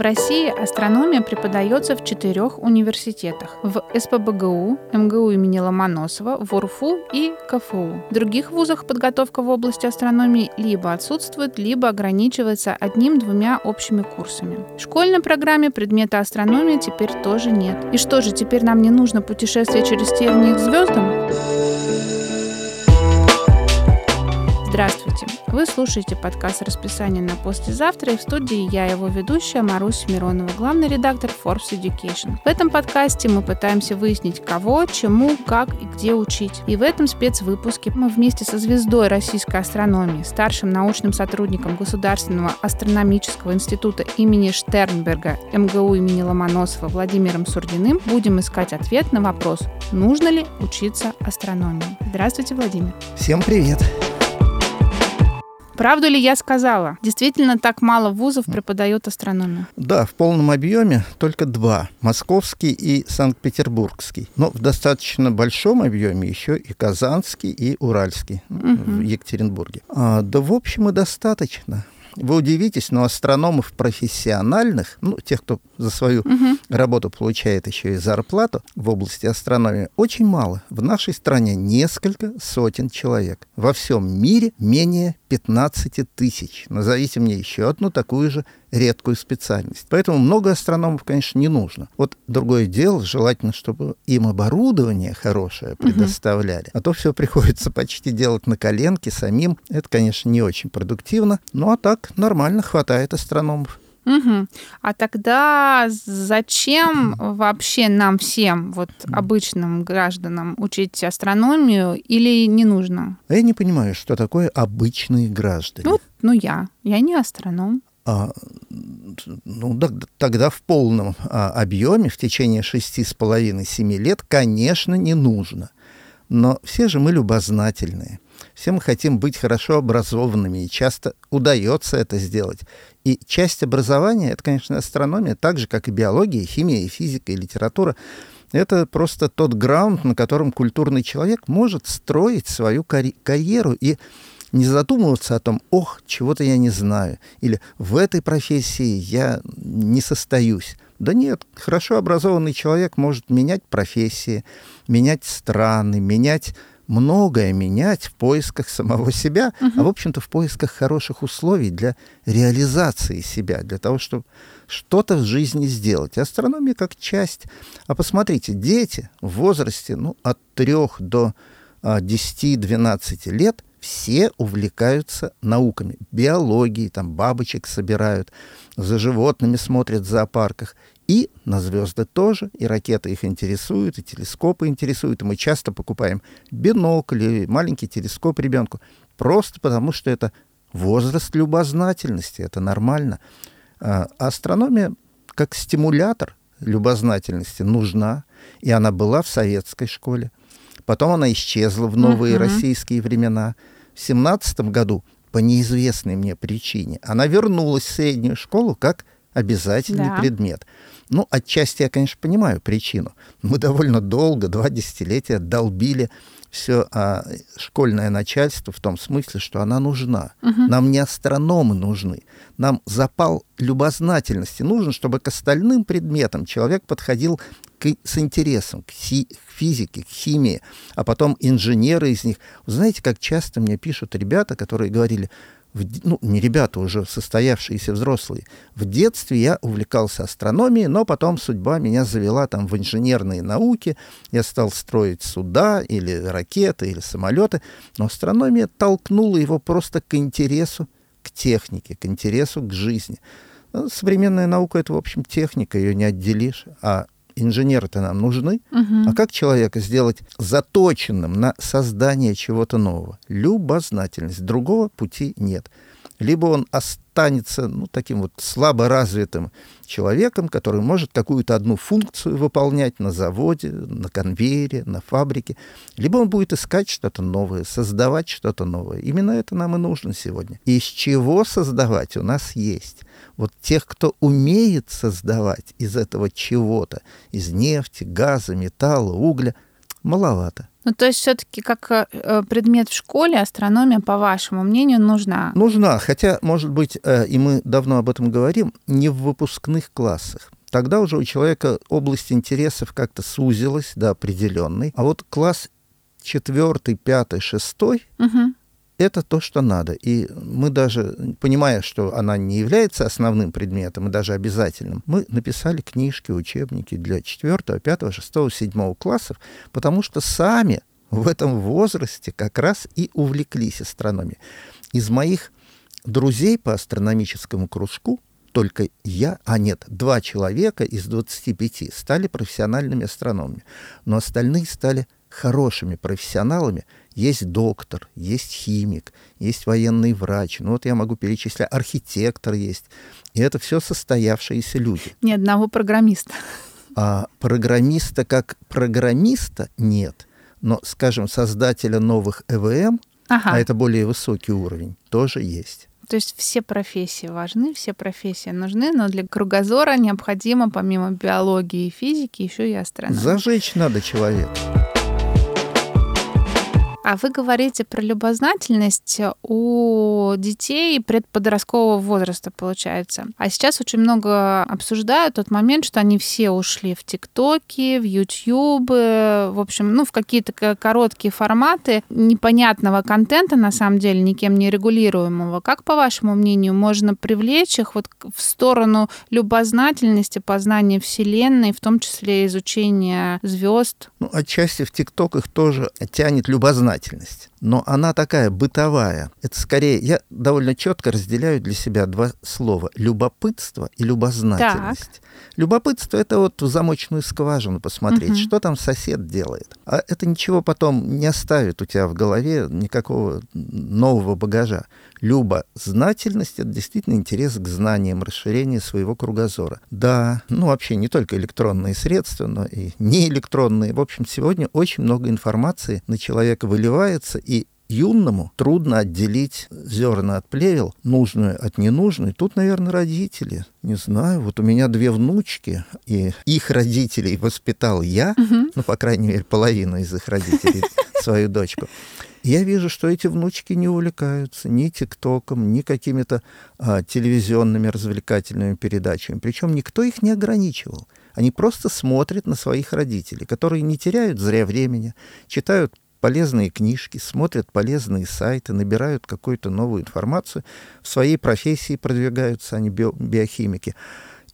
В России астрономия преподается в четырех университетах. В СПБГУ, МГУ имени Ломоносова, в УРФУ и КФУ. В других вузах подготовка в области астрономии либо отсутствует, либо ограничивается одним-двумя общими курсами. В школьной программе предмета астрономия теперь тоже нет. И что же, теперь нам не нужно путешествие через тернии к звездам? Вы слушаете подкаст «Расписание на послезавтра» и в студии я, его ведущая Маруся Миронова, главный редактор Forbes Education. В этом подкасте мы пытаемся выяснить, кого, чему, как и где учить. И в этом спецвыпуске мы вместе со звездой российской астрономии, старшим научным сотрудником Государственного астрономического института имени Штернберга МГУ имени Ломоносова Владимиром Сурдиным будем искать ответ на вопрос, нужно ли учиться астрономии. Здравствуйте, Владимир. Всем привет! Правду ли я сказала? Действительно так мало вузов преподают астрономию? Да, в полном объеме только два. Московский и Санкт-Петербургский. Но в достаточно большом объеме еще и Казанский, и Уральский угу. в Екатеринбурге. А, да, в общем, и достаточно. Вы удивитесь, но астрономов профессиональных, ну, тех, кто за свою угу. работу получает еще и зарплату в области астрономии, очень мало. В нашей стране несколько сотен человек. Во всем мире менее 15 тысяч. Назовите мне еще одну такую же редкую специальность. Поэтому много астрономов, конечно, не нужно. Вот другое дело, желательно, чтобы им оборудование хорошее предоставляли. Угу. А то все приходится почти делать на коленке самим. Это, конечно, не очень продуктивно. Ну а так нормально хватает астрономов. Угу. А тогда зачем вообще нам всем, вот обычным гражданам, учить астрономию или не нужно? А я не понимаю, что такое обычные граждане. Ну, ну я. Я не астроном. А, ну, да, тогда в полном а, объеме в течение шести с половиной семи лет, конечно, не нужно. Но все же мы любознательные. Все мы хотим быть хорошо образованными, и часто удается это сделать. И часть образования — это, конечно, астрономия, так же, как и биология, химия, и физика, и литература. Это просто тот граунд, на котором культурный человек может строить свою карь- карьеру и не задумываться о том, ох, чего-то я не знаю, или в этой профессии я не состоюсь. Да нет, хорошо образованный человек может менять профессии, менять страны, менять многое менять в поисках самого себя, угу. а, в общем-то, в поисках хороших условий для реализации себя, для того, чтобы что-то в жизни сделать. Астрономия как часть. А посмотрите, дети в возрасте ну, от 3 до а, 10-12 лет все увлекаются науками, биологией, там бабочек собирают, за животными смотрят в зоопарках. И на звезды тоже, и ракеты их интересуют, и телескопы интересуют. И мы часто покупаем бинокль или маленький телескоп ребенку, просто потому что это возраст любознательности, это нормально. А астрономия как стимулятор любознательности нужна, и она была в советской школе. Потом она исчезла в новые uh-huh. российские времена. В семнадцатом году по неизвестной мне причине она вернулась в среднюю школу как обязательный да. предмет. Ну, отчасти я, конечно, понимаю причину. Мы довольно долго, два десятилетия долбили все а, школьное начальство в том смысле, что она нужна. Угу. Нам не астрономы нужны. Нам запал любознательности нужен, чтобы к остальным предметам человек подходил к, с интересом, к, си, к физике, к химии, а потом инженеры из них. Вы знаете, как часто мне пишут ребята, которые говорили, в, ну, не ребята, уже состоявшиеся взрослые. В детстве я увлекался астрономией, но потом судьба меня завела там в инженерные науки. Я стал строить суда или ракеты, или самолеты. Но астрономия толкнула его просто к интересу к технике, к интересу к жизни. Ну, современная наука — это, в общем, техника, ее не отделишь. А инженеры-то нам нужны. Угу. А как человека сделать заточенным на создание чего-то нового? Любознательность. Другого пути нет. Либо он останется ну, таким вот слабо развитым человеком, который может какую-то одну функцию выполнять на заводе, на конвейере, на фабрике, либо он будет искать что-то новое, создавать что-то новое. Именно это нам и нужно сегодня. Из чего создавать у нас есть вот тех, кто умеет создавать из этого чего-то, из нефти, газа, металла, угля, Маловато. Ну, то есть все-таки как э, предмет в школе астрономия, по вашему мнению, нужна? Нужна, хотя, может быть, э, и мы давно об этом говорим, не в выпускных классах. Тогда уже у человека область интересов как-то сузилась до определенной. А вот класс четвертый, пятый, шестой угу это то, что надо. И мы даже, понимая, что она не является основным предметом и даже обязательным, мы написали книжки, учебники для 4, 5, 6, 7 классов, потому что сами в этом возрасте как раз и увлеклись астрономией. Из моих друзей по астрономическому кружку только я, а нет, два человека из 25 стали профессиональными астрономами, но остальные стали хорошими профессионалами, есть доктор, есть химик, есть военный врач. Ну вот я могу перечислять, архитектор есть. И это все состоявшиеся люди. Ни одного программиста. А программиста как программиста нет. Но, скажем, создателя новых ЭВМ, ага. а это более высокий уровень, тоже есть. То есть все профессии важны, все профессии нужны, но для кругозора необходимо помимо биологии и физики еще и астрономия. Зажечь надо человека. А вы говорите про любознательность у детей предподросткового возраста, получается. А сейчас очень много обсуждают тот момент, что они все ушли в ТикТоки, в Ютьюбы, в общем, ну, в какие-то короткие форматы непонятного контента, на самом деле, никем не регулируемого. Как, по вашему мнению, можно привлечь их вот в сторону любознательности, познания Вселенной, в том числе изучения звезд? Ну, отчасти в ТикТоках тоже тянет любознательность сознательность. Но она такая бытовая. Это скорее, я довольно четко разделяю для себя два слова. Любопытство и любознательность. Так. Любопытство — это вот в замочную скважину посмотреть, угу. что там сосед делает. А это ничего потом не оставит у тебя в голове, никакого нового багажа. Любознательность — это действительно интерес к знаниям, расширение своего кругозора. Да, ну вообще не только электронные средства, но и неэлектронные. В общем, сегодня очень много информации на человека выливается, юному трудно отделить зерна от плевел, нужную от ненужной. Тут, наверное, родители. Не знаю, вот у меня две внучки, и их родителей воспитал я, угу. ну, по крайней мере, половина из их родителей, свою дочку. Я вижу, что эти внучки не увлекаются ни ТикТоком, ни какими-то а, телевизионными развлекательными передачами. Причем никто их не ограничивал. Они просто смотрят на своих родителей, которые не теряют зря времени, читают полезные книжки, смотрят полезные сайты, набирают какую-то новую информацию, в своей профессии продвигаются они био, биохимики.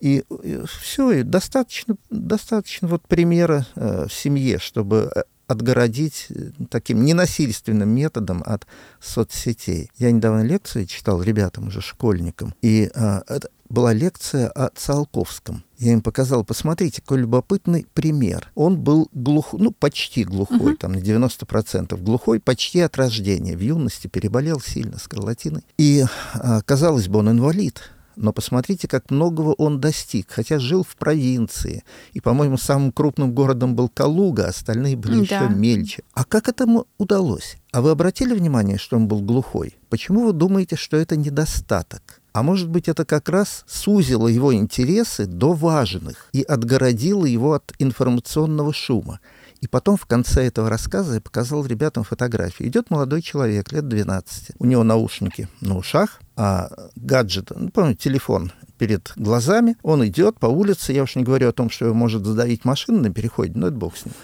И, и все, и достаточно, достаточно вот примера э, в семье, чтобы э, отгородить э, таким ненасильственным методом от соцсетей. Я недавно лекции читал ребятам, уже школьникам, и а, это была лекция о Циолковском. Я им показал, посмотрите, какой любопытный пример. Он был глух, ну, почти глухой, uh-huh. там, на 90% глухой, почти от рождения. В юности переболел сильно скарлатиной. И, а, казалось бы, он инвалид, но посмотрите, как многого он достиг, хотя жил в провинции. И, по-моему, самым крупным городом был Калуга, остальные были да. еще мельче. А как этому удалось? А вы обратили внимание, что он был глухой? Почему вы думаете, что это недостаток? А может быть, это как раз сузило его интересы до важных и отгородило его от информационного шума. И потом в конце этого рассказа я показал ребятам фотографию. Идет молодой человек, лет 12. У него наушники на ушах, а гаджет, ну, помните, телефон перед глазами. Он идет по улице. Я уж не говорю о том, что его может задавить машина на переходе, но это бог с ним.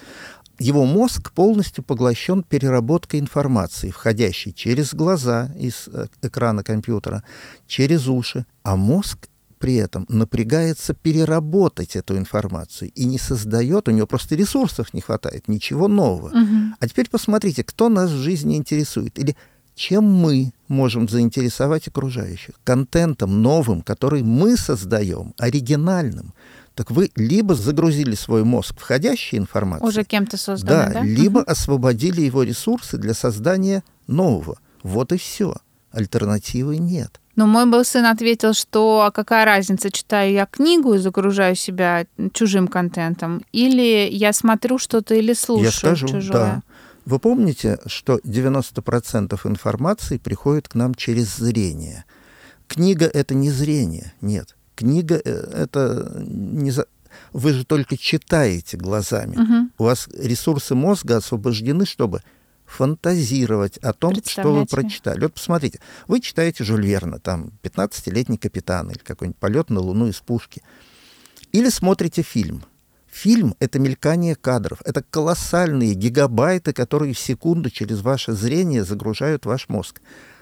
Его мозг полностью поглощен переработкой информации, входящей через глаза из э, экрана компьютера, через уши, а мозг при этом напрягается переработать эту информацию и не создает, у него просто ресурсов не хватает, ничего нового. Угу. А теперь посмотрите, кто нас в жизни интересует или чем мы можем заинтересовать окружающих? Контентом новым, который мы создаем, оригинальным. Так вы либо загрузили свой мозг входящей информацией, уже кем-то созданной, да, да? либо угу. освободили его ресурсы для создания нового. Вот и все. Альтернативы нет. Но мой был сын ответил, что а какая разница, читаю я книгу и загружаю себя чужим контентом, или я смотрю что-то или слушаю я скажу, чужое. Да. Вы помните, что 90% информации приходит к нам через зрение. Книга — это не зрение, нет. Книга — э, это не за... вы же только читаете глазами. Угу. У вас ресурсы мозга освобождены, чтобы фантазировать о том, что вы прочитали. Вот посмотрите, вы читаете Жюль Верна, там, «15-летний капитан» или какой-нибудь «Полет на Луну из пушки». Или смотрите фильм. Фильм — это мелькание кадров, это колоссальные гигабайты, которые в секунду через ваше зрение загружают ваш мозг.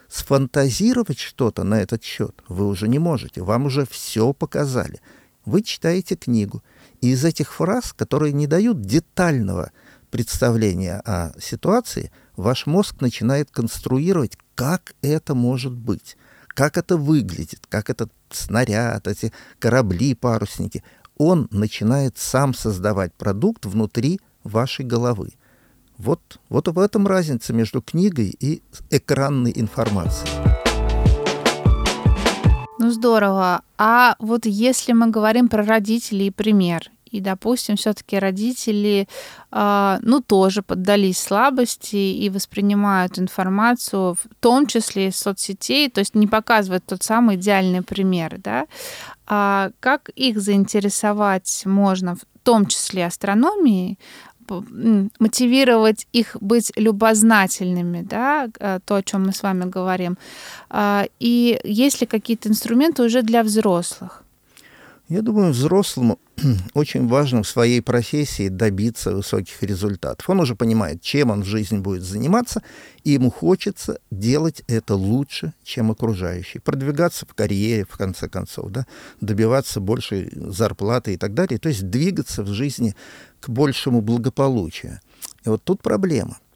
Сфантазировать что-то на этот счет вы уже не можете, вам уже все показали. Вы читаете книгу, и из этих фраз, которые не дают детального представления о ситуации, ваш мозг начинает конструировать, как это может быть, как это выглядит, как этот снаряд, эти корабли, парусники. Он начинает сам создавать продукт внутри вашей головы. Вот, вот в этом разница между книгой и экранной информацией. Ну здорово. А вот если мы говорим про родителей и пример, и, допустим, все-таки родители, э, ну, тоже поддались слабости и воспринимают информацию, в том числе из соцсетей, то есть не показывают тот самый идеальный пример, да, а как их заинтересовать можно, в том числе астрономией, мотивировать их быть любознательными, да, э, то, о чем мы с вами говорим. А, и есть ли какие-то инструменты уже для взрослых? Я думаю, взрослому очень важно в своей профессии добиться высоких результатов. Он уже понимает, чем он в жизни будет заниматься, и ему хочется делать это лучше, чем окружающие. Продвигаться в карьере, в конце концов, да, добиваться большей зарплаты и так далее. То есть двигаться в жизни к большему благополучию. И вот тут проблема –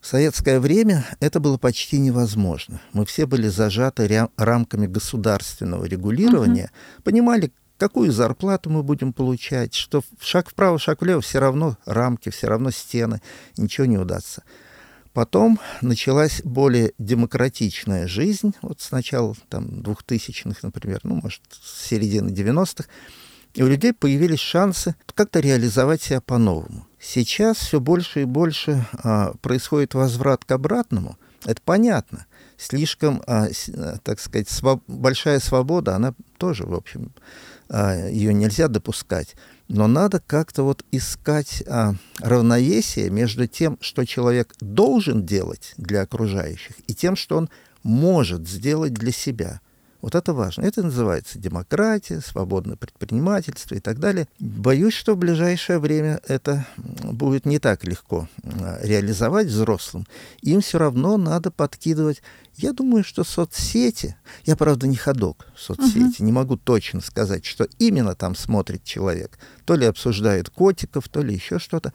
в советское время это было почти невозможно. Мы все были зажаты рамками государственного регулирования, угу. понимали, какую зарплату мы будем получать, что шаг вправо, шаг влево, все равно рамки, все равно стены, ничего не удастся. Потом началась более демократичная жизнь, вот сначала там 2000-х, например, ну, может, с середины 90-х, и у людей появились шансы как-то реализовать себя по-новому. Сейчас все больше и больше а, происходит возврат к обратному. Это понятно. Слишком, а, а, так сказать, своб... большая свобода, она тоже, в общем, а, ее нельзя допускать. Но надо как-то вот искать а, равновесие между тем, что человек должен делать для окружающих, и тем, что он может сделать для себя. Вот это важно. Это называется демократия, свободное предпринимательство и так далее. Боюсь, что в ближайшее время это будет не так легко реализовать взрослым. Им все равно надо подкидывать. Я думаю, что соцсети, я, правда, не ходок в соцсети, uh-huh. не могу точно сказать, что именно там смотрит человек. То ли обсуждает котиков, то ли еще что-то.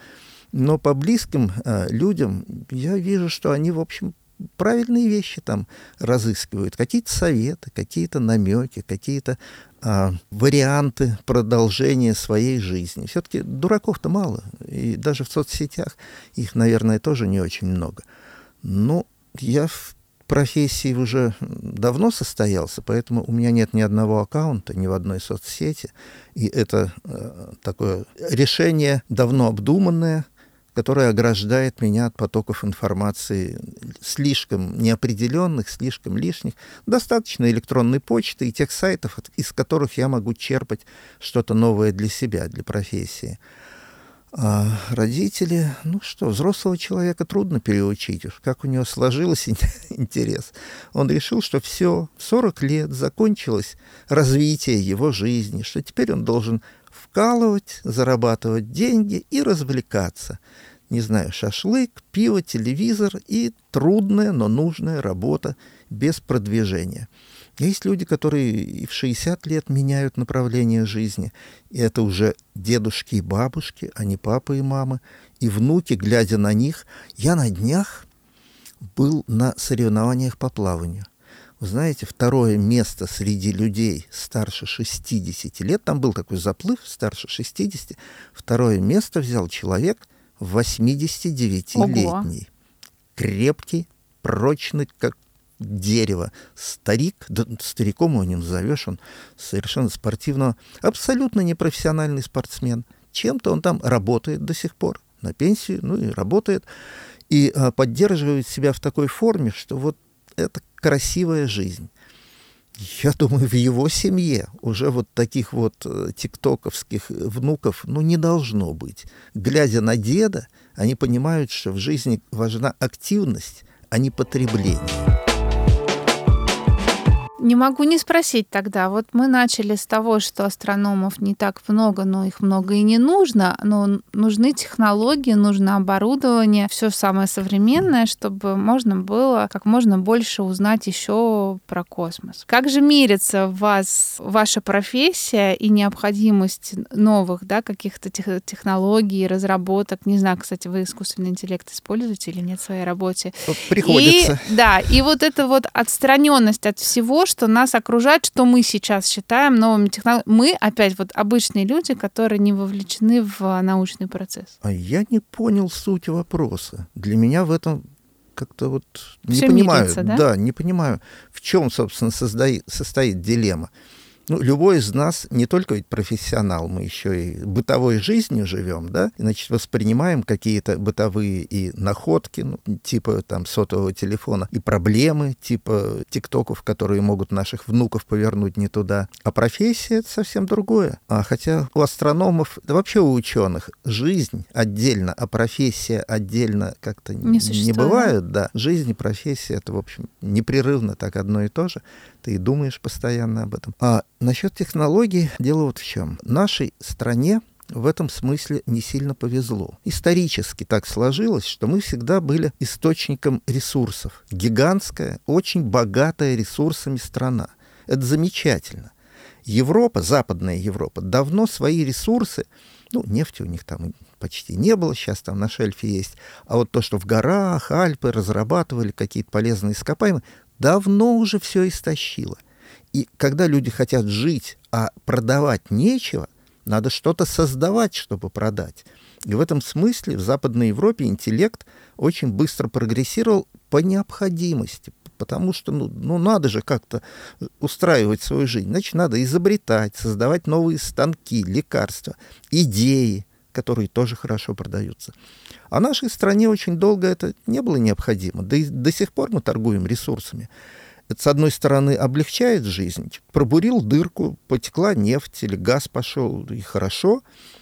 Но по близким э, людям я вижу, что они, в общем, правильные вещи там разыскивают, какие-то советы, какие-то намеки, какие-то а, варианты продолжения своей жизни. Все-таки дураков-то мало, и даже в соцсетях их, наверное, тоже не очень много. Но я в профессии уже давно состоялся, поэтому у меня нет ни одного аккаунта, ни в одной соцсети. И это э, такое решение давно обдуманное, которая ограждает меня от потоков информации слишком неопределенных, слишком лишних. Достаточно электронной почты и тех сайтов, из которых я могу черпать что-то новое для себя, для профессии. А родители, ну что, взрослого человека трудно переучить уж, как у него сложилось интерес. Он решил, что все, в 40 лет закончилось развитие его жизни, что теперь он должен вкалывать, зарабатывать деньги и развлекаться. Не знаю, шашлык, пиво, телевизор и трудная, но нужная работа без продвижения. Есть люди, которые и в 60 лет меняют направление жизни. И это уже дедушки и бабушки, а не папы и мамы. И внуки, глядя на них, я на днях был на соревнованиях по плаванию. Вы знаете, второе место среди людей старше 60 лет, там был такой заплыв, старше 60, второе место взял человек 89-летний. Крепкий, прочный, как дерево. Старик, да стариком его не назовешь, он совершенно спортивного, абсолютно непрофессиональный спортсмен. Чем-то он там работает до сих пор, на пенсию, ну и работает, и а, поддерживает себя в такой форме, что вот это красивая жизнь. Я думаю, в его семье уже вот таких вот э, тиктоковских внуков, ну, не должно быть. Глядя на деда, они понимают, что в жизни важна активность, а не потребление. Не могу не спросить тогда. Вот мы начали с того, что астрономов не так много, но их много и не нужно. Но нужны технологии, нужно оборудование, все самое современное, чтобы можно было как можно больше узнать еще про космос. Как же мерится в вас ваша профессия и необходимость новых да, каких-то тех, технологий, разработок? Не знаю, кстати, вы искусственный интеллект используете или нет в своей работе? Приходится. И, да, и вот эта вот отстраненность от всего, что нас окружает, что мы сейчас считаем новыми технологиями. Мы, опять, вот обычные люди, которые не вовлечены в научный процесс. А я не понял суть вопроса. Для меня в этом как-то вот не Все понимаю. Мирится, да? да, не понимаю, в чем, собственно, создает, состоит дилемма. Ну, любой из нас не только ведь профессионал, мы еще и бытовой жизнью живем, да, значит, воспринимаем какие-то бытовые и находки, ну, типа там сотового телефона, и проблемы, типа тиктоков, которые могут наших внуков повернуть не туда. А профессия — это совсем другое. А хотя у астрономов, да вообще у ученых, жизнь отдельно, а профессия отдельно как-то не, не бывает, да. Жизнь и профессия — это, в общем, непрерывно так одно и то же ты думаешь постоянно об этом. А насчет технологий дело вот в чем. Нашей стране в этом смысле не сильно повезло. Исторически так сложилось, что мы всегда были источником ресурсов. Гигантская, очень богатая ресурсами страна. Это замечательно. Европа, Западная Европа, давно свои ресурсы, ну, нефти у них там почти не было, сейчас там на шельфе есть, а вот то, что в горах, Альпы разрабатывали какие-то полезные ископаемые, давно уже все истощило. И когда люди хотят жить, а продавать нечего, надо что-то создавать, чтобы продать. И в этом смысле в Западной Европе интеллект очень быстро прогрессировал по необходимости, потому что ну, ну надо же как-то устраивать свою жизнь. Значит, надо изобретать, создавать новые станки, лекарства, идеи, которые тоже хорошо продаются. А нашей стране очень долго это не было необходимо. Да и до сих пор мы торгуем ресурсами. Это, с одной стороны, облегчает жизнь. Пробурил дырку, потекла нефть или газ пошел, и хорошо,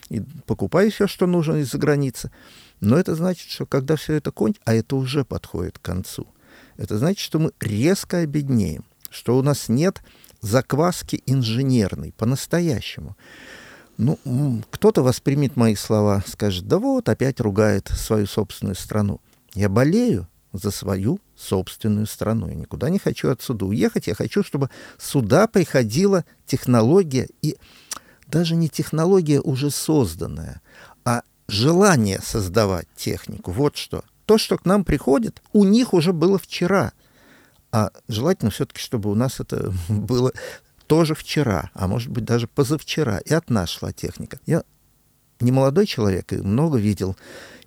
и покупай все, что нужно из-за границы. Но это значит, что когда все это кончится, а это уже подходит к концу, это значит, что мы резко обеднеем, что у нас нет закваски инженерной по-настоящему. Ну, кто-то воспримет мои слова, скажет, да вот, опять ругает свою собственную страну. Я болею за свою собственную страну. Я никуда не хочу отсюда уехать. Я хочу, чтобы сюда приходила технология, и даже не технология уже созданная, а желание создавать технику. Вот что. То, что к нам приходит, у них уже было вчера. А желательно все-таки, чтобы у нас это было тоже вчера, а может быть даже позавчера, и от нас шла техника. Я не молодой человек и много видел,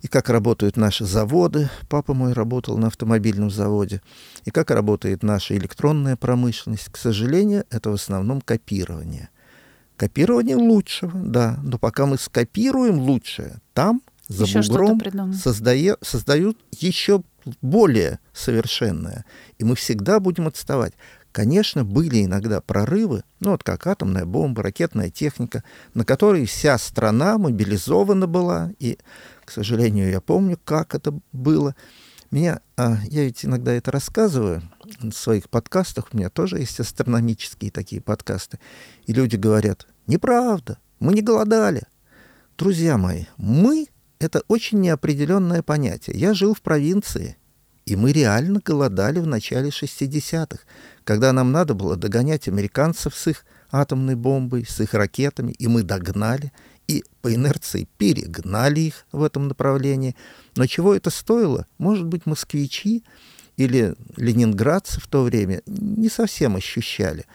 и как работают наши заводы. Папа мой работал на автомобильном заводе. И как работает наша электронная промышленность. К сожалению, это в основном копирование. Копирование лучшего, да. Но пока мы скопируем лучшее, там за еще бугром создає, создают еще более совершенное. И мы всегда будем отставать. Конечно, были иногда прорывы, ну вот как атомная бомба, ракетная техника, на которые вся страна мобилизована была, и, к сожалению, я помню, как это было. Меня, а, я ведь иногда это рассказываю в своих подкастах, у меня тоже есть астрономические такие подкасты, и люди говорят, неправда, мы не голодали. Друзья мои, мы — это очень неопределенное понятие. Я жил в провинции, и мы реально голодали в начале 60-х, когда нам надо было догонять американцев с их атомной бомбой, с их ракетами, и мы догнали, и по инерции перегнали их в этом направлении. Но чего это стоило? Может быть, москвичи или ленинградцы в то время не совсем ощущали,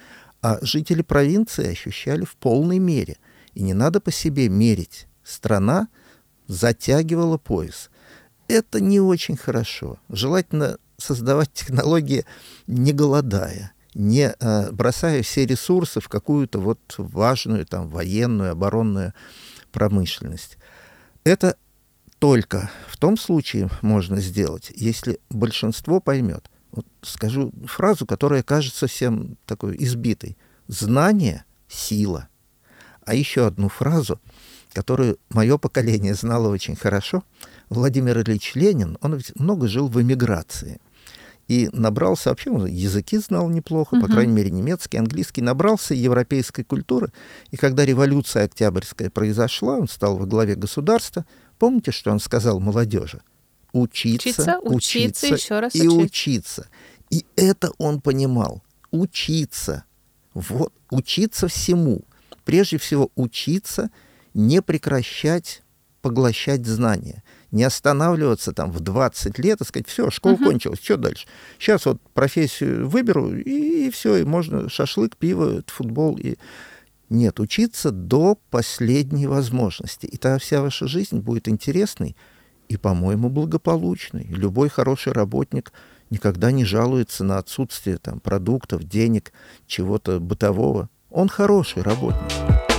а жители провинции ощущали в полной мере. И не надо по себе мерить. Страна затягивала пояс это не очень хорошо. Желательно создавать технологии не голодая, не э, бросая все ресурсы в какую-то вот важную там военную, оборонную промышленность. Это только в том случае можно сделать, если большинство поймет, Вот скажу фразу, которая кажется всем такой избитой. Знание — сила. А еще одну фразу, которую мое поколение знало очень хорошо. Владимир Ильич Ленин, он ведь много жил в эмиграции. И набрался, вообще он языки знал неплохо, uh-huh. по крайней мере немецкий, английский, набрался европейской культуры. И когда революция Октябрьская произошла, он стал во главе государства. Помните, что он сказал молодежи? Учиться, учиться, учиться, учиться еще раз и учить. учиться. И это он понимал. Учиться. Вот, учиться всему прежде всего учиться, не прекращать поглощать знания, не останавливаться там в 20 лет и сказать, все, школа uh-huh. кончилась, что дальше? Сейчас вот профессию выберу, и, и все, и можно шашлык, пиво, футбол. И... Нет, учиться до последней возможности. И тогда вся ваша жизнь будет интересной и, по-моему, благополучной. Любой хороший работник никогда не жалуется на отсутствие там, продуктов, денег, чего-то бытового. Он хороший работник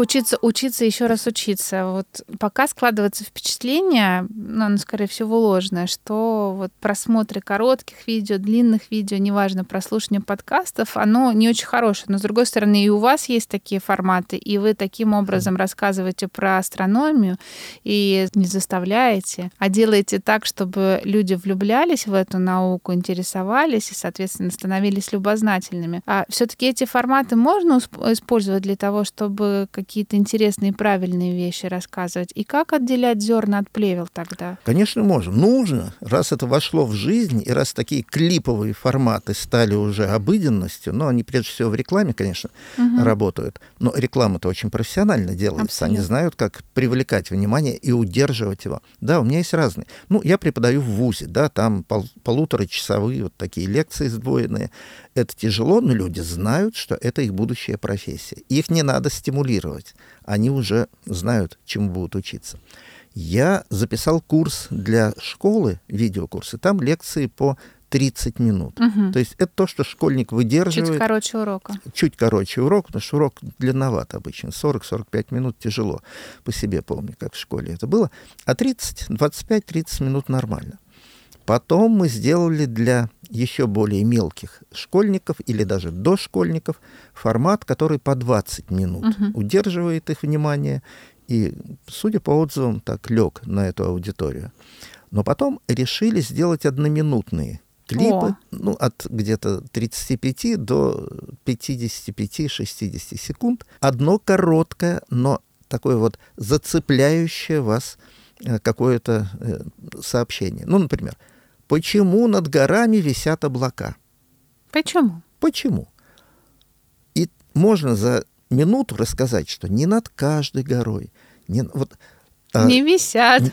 учиться, учиться, еще раз учиться. Вот пока складывается впечатление, ну, оно, скорее всего, ложное, что вот просмотры коротких видео, длинных видео, неважно, прослушивание подкастов, оно не очень хорошее. Но, с другой стороны, и у вас есть такие форматы, и вы таким образом рассказываете про астрономию и не заставляете, а делаете так, чтобы люди влюблялись в эту науку, интересовались и, соответственно, становились любознательными. А все-таки эти форматы можно использовать для того, чтобы какие-то интересные правильные вещи рассказывать. И как отделять зерна от плевел тогда? Конечно, можно. Нужно. Раз это вошло в жизнь, и раз такие клиповые форматы стали уже обыденностью, но они прежде всего в рекламе, конечно, угу. работают, но реклама-то очень профессионально делается. Абсолютно. Они знают, как привлекать внимание и удерживать его. Да, у меня есть разные. Ну, я преподаю в ВУЗе, да, там пол полуторачасовые вот такие лекции сдвоенные. Это тяжело, но люди знают, что это их будущая профессия. Их не надо стимулировать. Они уже знают, чему будут учиться. Я записал курс для школы, видеокурсы. Там лекции по 30 минут. Угу. То есть это то, что школьник выдерживает. Чуть короче урока. Чуть короче урок, потому что урок длинноват обычно. 40-45 минут тяжело. По себе помню, как в школе это было. А 30, 25-30 минут нормально. Потом мы сделали для еще более мелких школьников или даже дошкольников формат, который по 20 минут угу. удерживает их внимание и, судя по отзывам, так лег на эту аудиторию. Но потом решили сделать одноминутные клипы, О. ну, от где-то 35 до 55-60 секунд. Одно короткое, но такое вот зацепляющее вас э, какое-то э, сообщение. Ну, например, Почему над горами висят облака? Почему? Почему? И можно за минуту рассказать, что не над каждой горой, не, вот, а, не висят.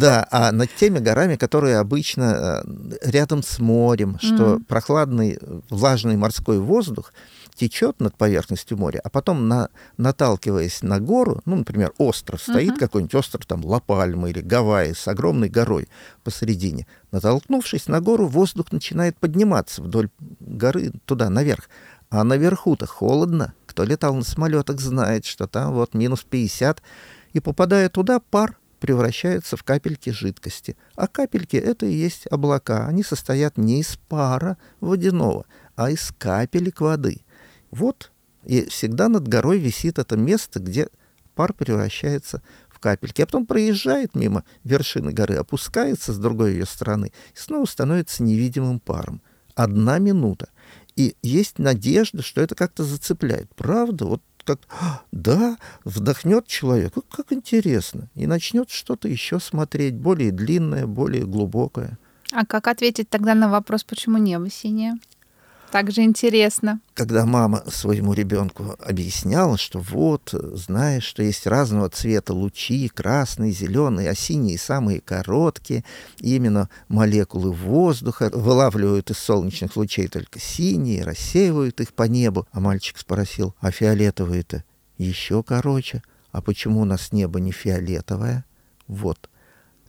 Да, а над теми горами, которые обычно а, рядом с морем, что mm. прохладный влажный морской воздух течет над поверхностью моря, а потом, на, наталкиваясь на гору, ну, например, остров, стоит uh-huh. какой-нибудь остров, там, Ла-Пальма или Гавайи с огромной горой посередине. Натолкнувшись на гору, воздух начинает подниматься вдоль горы туда, наверх. А наверху-то холодно. Кто летал на самолетах, знает, что там вот минус 50. И попадая туда, пар превращается в капельки жидкости. А капельки — это и есть облака. Они состоят не из пара водяного, а из капелек воды. Вот, и всегда над горой висит это место, где пар превращается в капельки, а потом проезжает мимо вершины горы, опускается с другой ее стороны и снова становится невидимым паром. Одна минута. И есть надежда, что это как-то зацепляет. Правда? Вот как, да, вдохнет человек, как интересно, и начнет что-то еще смотреть, более длинное, более глубокое. А как ответить тогда на вопрос, почему небо синее? Также интересно. Когда мама своему ребенку объясняла, что вот, знаешь, что есть разного цвета лучи, красные, зеленые, а синие самые короткие, именно молекулы воздуха вылавливают из солнечных лучей только синие, рассеивают их по небу. А мальчик спросил, а фиолетовые-то еще короче? А почему у нас небо не фиолетовое? Вот.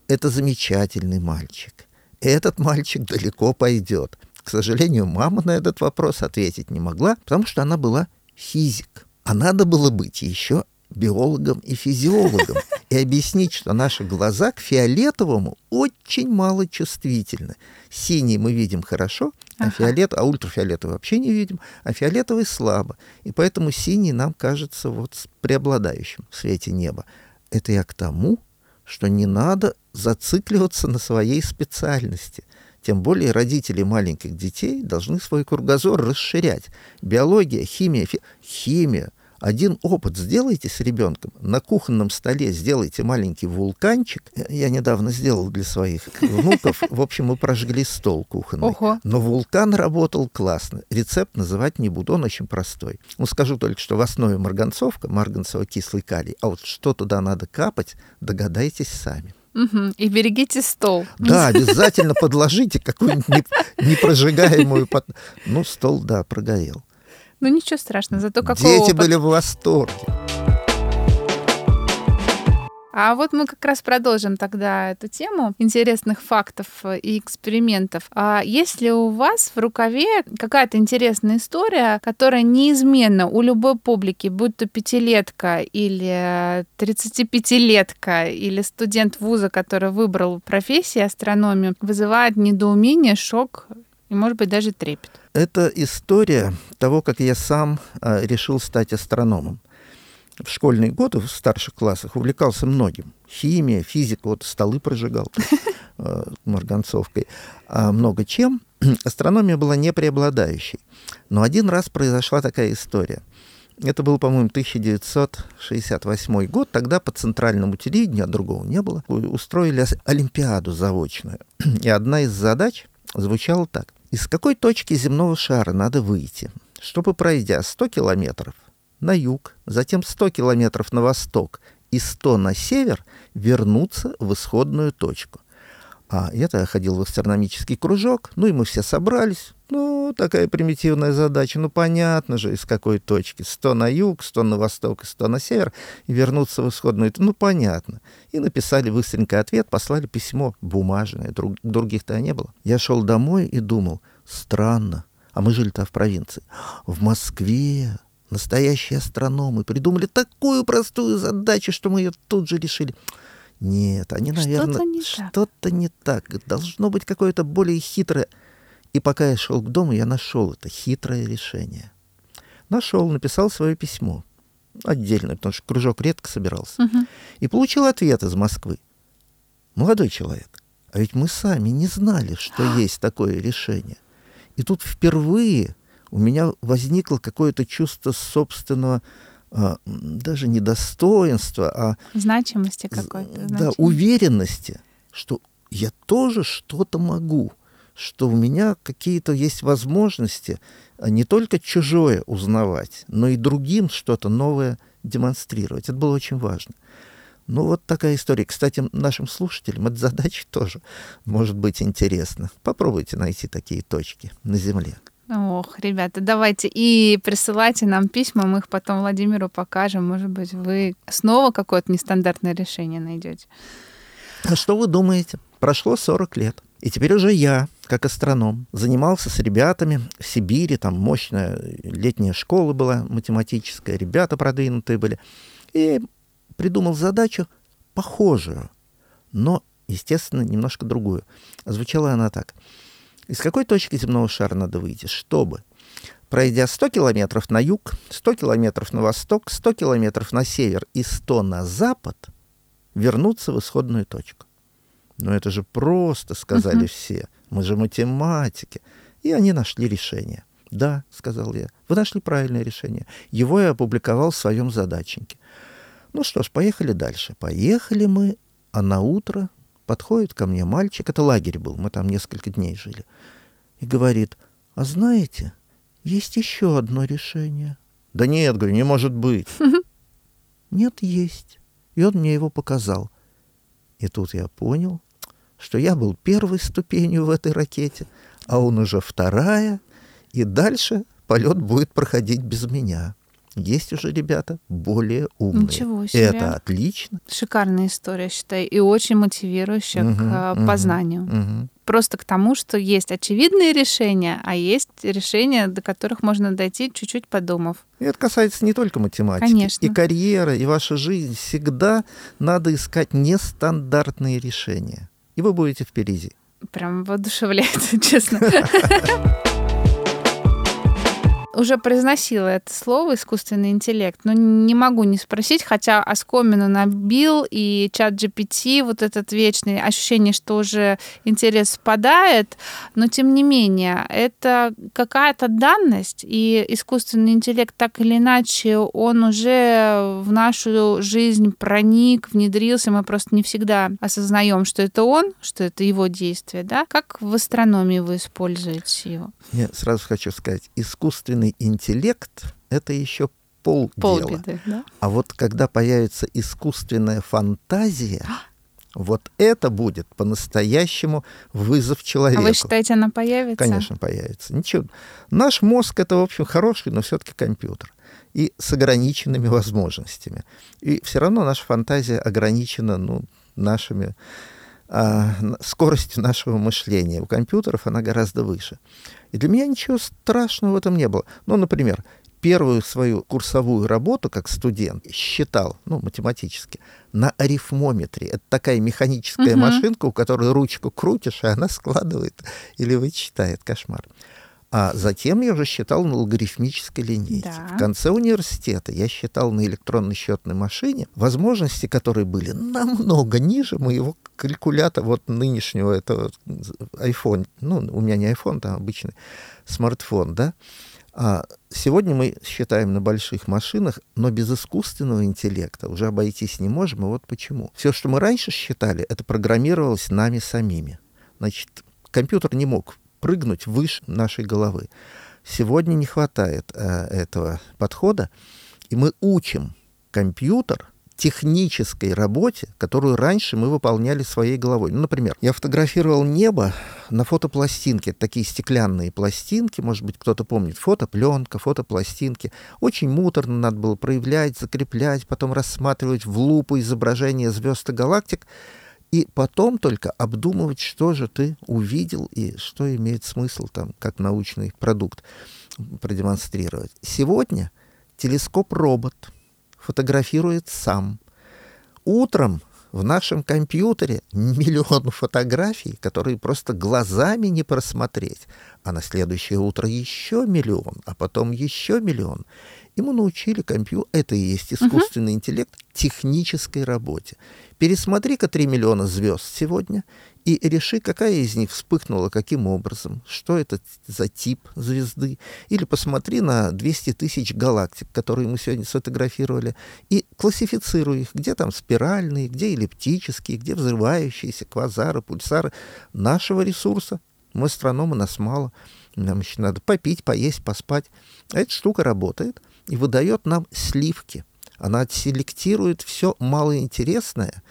Это замечательный мальчик. Этот мальчик далеко пойдет. К сожалению, мама на этот вопрос ответить не могла, потому что она была физик. А надо было быть еще биологом и физиологом. и объяснить, что наши глаза к фиолетовому очень мало чувствительны. Синий мы видим хорошо, а ага. фиолет, а ультрафиолетовый вообще не видим, а фиолетовый слабо. И поэтому синий нам кажется вот преобладающим в свете неба. Это я к тому, что не надо зацикливаться на своей специальности. Тем более родители маленьких детей должны свой кругозор расширять. Биология, химия, фи... химия, один опыт сделайте с ребенком, на кухонном столе сделайте маленький вулканчик. Я недавно сделал для своих внуков. В общем, мы прожгли стол кухонный. Ого. Но вулкан работал классно. Рецепт называть не буду, он очень простой. Ну, скажу только, что в основе марганцовка, марганцево-кислый калий, а вот что туда надо капать, догадайтесь сами. Угу. И берегите стол. Да, обязательно подложите какую-нибудь непрожигаемую... Ну, стол, да, прогорел. Ну ничего страшного, зато какой Дети были в восторге. А вот мы как раз продолжим тогда эту тему интересных фактов и экспериментов. А есть ли у вас в рукаве какая-то интересная история, которая неизменно у любой публики, будь то пятилетка или 35-летка или студент вуза, который выбрал профессию астрономию, вызывает недоумение, шок и, может быть, даже трепет? Это история того, как я сам э, решил стать астрономом. В школьные годы, в старших классах, увлекался многим. Химия, физика, вот столы прожигал э, марганцовкой. А много чем. Астрономия была не преобладающей. Но один раз произошла такая история. Это был, по-моему, 1968 год. Тогда по центральному телевидению, а другого не было, устроили Олимпиаду заочную. И одна из задач звучала так. Из какой точки земного шара надо выйти, чтобы, пройдя 100 километров на юг, затем 100 километров на восток и 100 на север, вернуться в исходную точку? А я-то ходил в астрономический кружок, ну и мы все собрались. Ну, такая примитивная задача. Ну, понятно же, из какой точки. Сто на юг, сто на восток и сто на север. И вернуться в исходную... Ну, понятно. И написали быстренько ответ, послали письмо бумажное. Друг, других-то не было. Я шел домой и думал, странно. А мы жили-то в провинции. В Москве настоящие астрономы придумали такую простую задачу, что мы ее тут же решили. Нет, они, наверное, что-то не, что-то не так. Должно быть какое-то более хитрое. И пока я шел к дому, я нашел это хитрое решение. Нашел, написал свое письмо. Отдельно, потому что кружок редко собирался. Угу. И получил ответ из Москвы. Молодой человек, а ведь мы сами не знали, что есть такое решение. И тут впервые у меня возникло какое-то чувство собственного а, даже не достоинства, а... Значимости какой-то. Да, уверенности, что я тоже что-то могу, что у меня какие-то есть возможности а не только чужое узнавать, но и другим что-то новое демонстрировать. Это было очень важно. Ну, вот такая история. Кстати, нашим слушателям эта задача тоже может быть интересна. Попробуйте найти такие точки на Земле. Ох, ребята, давайте и присылайте нам письма, мы их потом Владимиру покажем. Может быть, вы снова какое-то нестандартное решение найдете. А что вы думаете? Прошло 40 лет. И теперь уже я, как астроном, занимался с ребятами в Сибири, там мощная летняя школа была математическая, ребята продвинутые были. И придумал задачу похожую, но, естественно, немножко другую. Звучала она так — из какой точки земного шара надо выйти, чтобы, пройдя 100 километров на юг, 100 километров на восток, 100 километров на север и 100 на запад, вернуться в исходную точку? Ну это же просто, сказали uh-huh. все. Мы же математики. И они нашли решение. Да, сказал я, вы нашли правильное решение. Его я опубликовал в своем задачнике. Ну что ж, поехали дальше. Поехали мы, а на утро Подходит ко мне мальчик, это лагерь был, мы там несколько дней жили, и говорит, а знаете, есть еще одно решение. Да нет, говорю, не может быть. Нет, есть. И он мне его показал. И тут я понял, что я был первой ступенью в этой ракете, а он уже вторая, и дальше полет будет проходить без меня. Есть уже ребята более умные. Ничего себе. Это отлично. Шикарная история, считаю, и очень мотивирующая угу, к угу, познанию. Угу. Просто к тому, что есть очевидные решения, а есть решения, до которых можно дойти, чуть-чуть подумав. И это касается не только математики. Конечно. И карьера, и ваша жизнь. Всегда надо искать нестандартные решения. И вы будете впереди. Прям воодушевляет, честно. уже произносила это слово искусственный интеллект, но не могу не спросить, хотя оскомину набил и чат GPT, вот этот вечный ощущение, что уже интерес спадает, но тем не менее, это какая-то данность, и искусственный интеллект так или иначе, он уже в нашу жизнь проник, внедрился, мы просто не всегда осознаем, что это он, что это его действие, да? Как в астрономии вы используете его? Я сразу хочу сказать, искусственный искусственный интеллект — это еще полдела. Полбеды, да? А вот когда появится искусственная фантазия, вот это будет по-настоящему вызов человеку. А вы считаете, она появится? Конечно, появится. Ничего. Наш мозг — это, в общем, хороший, но все-таки компьютер. И с ограниченными возможностями. И все равно наша фантазия ограничена ну, нашими а, скоростью нашего мышления. У компьютеров она гораздо выше. И для меня ничего страшного в этом не было. Ну, например, первую свою курсовую работу как студент считал, ну, математически, на арифмометре. Это такая механическая угу. машинка, у которой ручку крутишь, и она складывает или вычитает. Кошмар. А затем я уже считал на логарифмической линейке. Да. В конце университета я считал на электронной счетной машине, возможности которые были намного ниже моего калькулятора, вот нынешнего этого iPhone. Ну, у меня не iPhone, там обычный смартфон, да. А сегодня мы считаем на больших машинах, но без искусственного интеллекта уже обойтись не можем, и вот почему. Все, что мы раньше считали, это программировалось нами самими. Значит, компьютер не мог прыгнуть выше нашей головы. Сегодня не хватает э, этого подхода, и мы учим компьютер технической работе, которую раньше мы выполняли своей головой. Ну, например, я фотографировал небо на фотопластинке, такие стеклянные пластинки, может быть, кто-то помнит, фотопленка, фотопластинки. Очень муторно надо было проявлять, закреплять, потом рассматривать в лупу изображение звезд и галактик и потом только обдумывать, что же ты увидел и что имеет смысл там, как научный продукт продемонстрировать. Сегодня телескоп-робот фотографирует сам. Утром в нашем компьютере миллион фотографий, которые просто глазами не просмотреть. А на следующее утро еще миллион, а потом еще миллион. Ему научили компьютер, это и есть искусственный uh-huh. интеллект, технической работе. Пересмотри-ка 3 миллиона звезд сегодня и реши, какая из них вспыхнула, каким образом, что это за тип звезды. Или посмотри на 200 тысяч галактик, которые мы сегодня сфотографировали, и классифицируй их, где там спиральные, где эллиптические, где взрывающиеся, квазары, пульсары нашего ресурса. Мы астрономы, нас мало. Нам еще надо попить, поесть, поспать. Эта штука работает и выдает нам сливки. Она отселектирует все малоинтересное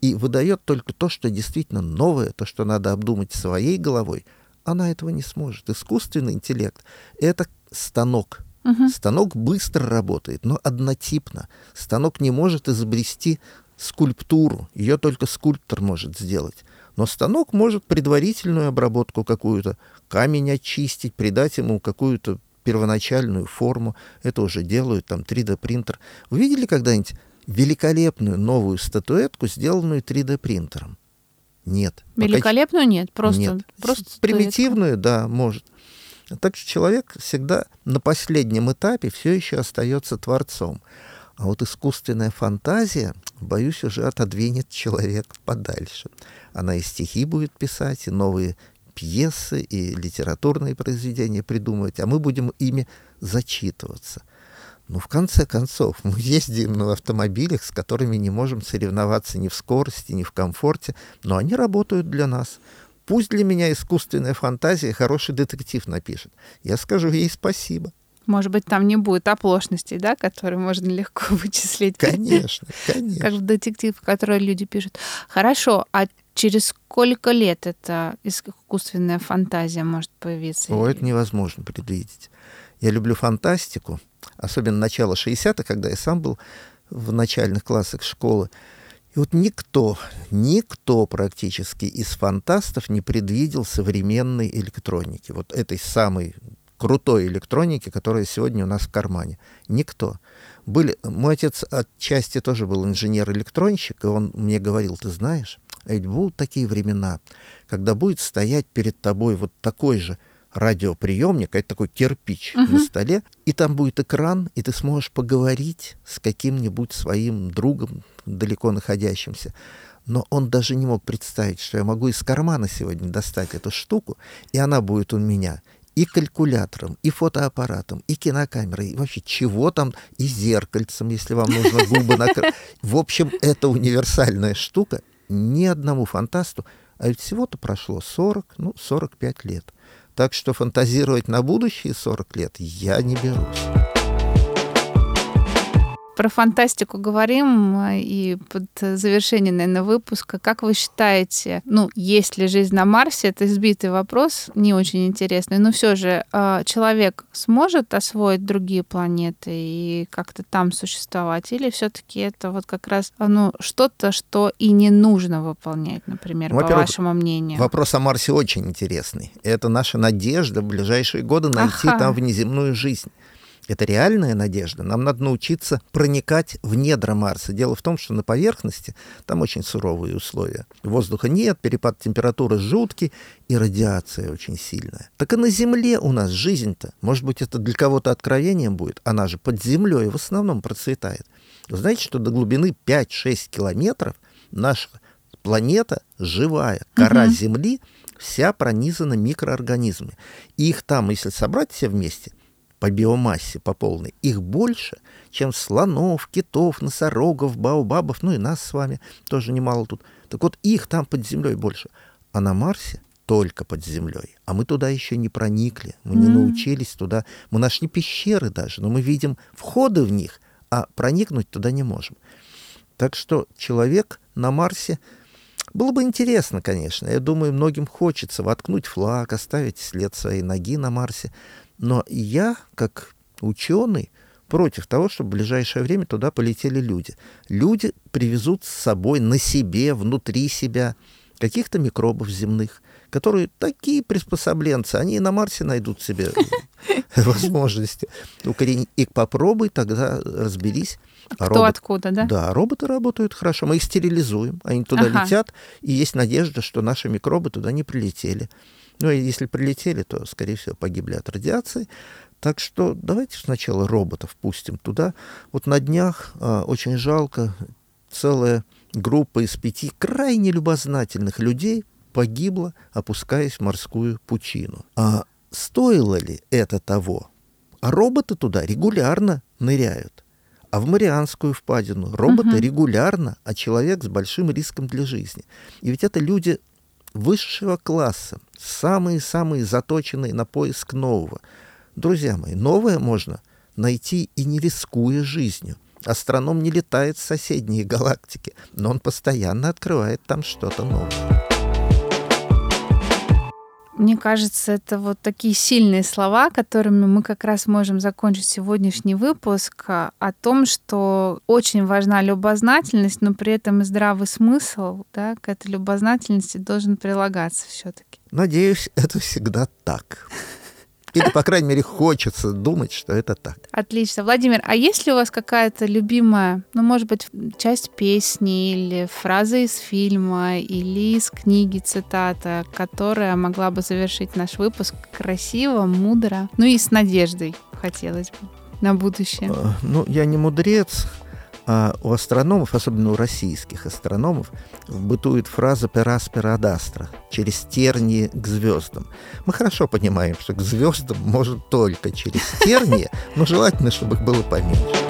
и выдает только то, что действительно новое, то, что надо обдумать своей головой. Она этого не сможет. Искусственный интеллект — это станок. Угу. Станок быстро работает, но однотипно. Станок не может изобрести скульптуру, ее только скульптор может сделать. Но станок может предварительную обработку какую-то, камень очистить, придать ему какую-то первоначальную форму. Это уже делают, там 3D-принтер. Вы видели когда-нибудь великолепную новую статуэтку, сделанную 3D-принтером? Нет. Великолепную Пока... нет, просто, нет. просто Примитивную, да, может. Так что человек всегда на последнем этапе все еще остается творцом. А вот искусственная фантазия, боюсь, уже отодвинет человека подальше. Она и стихи будет писать, и новые пьесы и литературные произведения придумывать, а мы будем ими зачитываться. Ну, в конце концов, мы ездим на автомобилях, с которыми не можем соревноваться ни в скорости, ни в комфорте, но они работают для нас. Пусть для меня искусственная фантазия хороший детектив напишет. Я скажу ей спасибо. Может быть, там не будет оплошностей, да, которые можно легко вычислить. Конечно, конечно. Как в детектив, который люди пишут. Хорошо, а через сколько лет эта искусственная фантазия может появиться? О, это невозможно предвидеть. Я люблю фантастику, особенно начало 60-х, когда я сам был в начальных классах школы. И вот никто, никто практически из фантастов не предвидел современной электроники, вот этой самой крутой электроники, которая сегодня у нас в кармане. Никто. Были, мой отец отчасти тоже был инженер-электронщик, и он мне говорил, ты знаешь, ведь будут такие времена, когда будет стоять перед тобой вот такой же радиоприемник, это такой кирпич uh-huh. на столе, и там будет экран, и ты сможешь поговорить с каким-нибудь своим другом, далеко находящимся. Но он даже не мог представить, что я могу из кармана сегодня достать эту штуку, и она будет у меня и калькулятором, и фотоаппаратом, и кинокамерой, и вообще чего там, и зеркальцем, если вам нужно губы накрыть. В общем, это универсальная штука. Ни одному фантасту, а ведь всего-то прошло 40, ну, 45 лет. Так что фантазировать на будущее 40 лет я не берусь про фантастику говорим, и под завершение, наверное, выпуска, как вы считаете, ну, есть ли жизнь на Марсе? Это избитый вопрос, не очень интересный, но все же а, человек сможет освоить другие планеты и как-то там существовать? Или все-таки это вот как раз ну, что-то, что и не нужно выполнять, например, по вашему мнению? Вопрос о Марсе очень интересный. Это наша надежда в ближайшие годы найти ага. там внеземную жизнь. Это реальная надежда. Нам надо научиться проникать в недра Марса. Дело в том, что на поверхности там очень суровые условия. Воздуха нет, перепад температуры жуткий, и радиация очень сильная. Так и на Земле у нас жизнь-то, может быть, это для кого-то откровением будет, она же под землей в основном процветает. Вы знаете, что до глубины 5-6 километров наша планета живая, кора угу. Земли вся пронизана микроорганизмами. И их там, если собрать все вместе, по биомассе, по полной, их больше, чем слонов, китов, носорогов, баобабов, ну и нас с вами тоже немало тут. Так вот, их там под землей больше. А на Марсе только под землей. А мы туда еще не проникли, мы mm. не научились туда. Мы нашли пещеры даже, но мы видим входы в них, а проникнуть туда не можем. Так что человек на Марсе было бы интересно, конечно. Я думаю, многим хочется воткнуть флаг, оставить след своей ноги на Марсе. Но я, как ученый, против того, чтобы в ближайшее время туда полетели люди. Люди привезут с собой на себе, внутри себя каких-то микробов земных, которые такие приспособленцы, они и на Марсе найдут себе возможности. И попробуй тогда разберись. А Кто робот... откуда, да? Да, роботы работают хорошо. Мы их стерилизуем, они туда ага. летят, и есть надежда, что наши микробы туда не прилетели. Ну, и если прилетели, то, скорее всего, погибли от радиации. Так что давайте сначала роботов пустим туда. Вот на днях а, очень жалко, целая группа из пяти крайне любознательных людей погибла, опускаясь в морскую пучину. А стоило ли это того? А роботы туда регулярно ныряют. А в Марианскую впадину роботы uh-huh. регулярно, а человек с большим риском для жизни. И ведь это люди высшего класса, самые-самые заточенные на поиск нового. Друзья мои, новое можно найти и не рискуя жизнью. Астроном не летает в соседние галактики, но он постоянно открывает там что-то новое. Мне кажется, это вот такие сильные слова, которыми мы как раз можем закончить сегодняшний выпуск а, о том, что очень важна любознательность, но при этом и здравый смысл да, к этой любознательности должен прилагаться все-таки. Надеюсь, это всегда так. Или, по крайней мере, хочется думать, что это так. Отлично. Владимир, а есть ли у вас какая-то любимая, ну, может быть, часть песни или фраза из фильма или из книги цитата, которая могла бы завершить наш выпуск красиво, мудро, ну и с надеждой хотелось бы на будущее? А, ну, я не мудрец, а у астрономов, особенно у российских астрономов, бытует фраза «перас перадастра» — через тернии к звездам. Мы хорошо понимаем, что к звездам может только через тернии, но желательно, чтобы их было поменьше.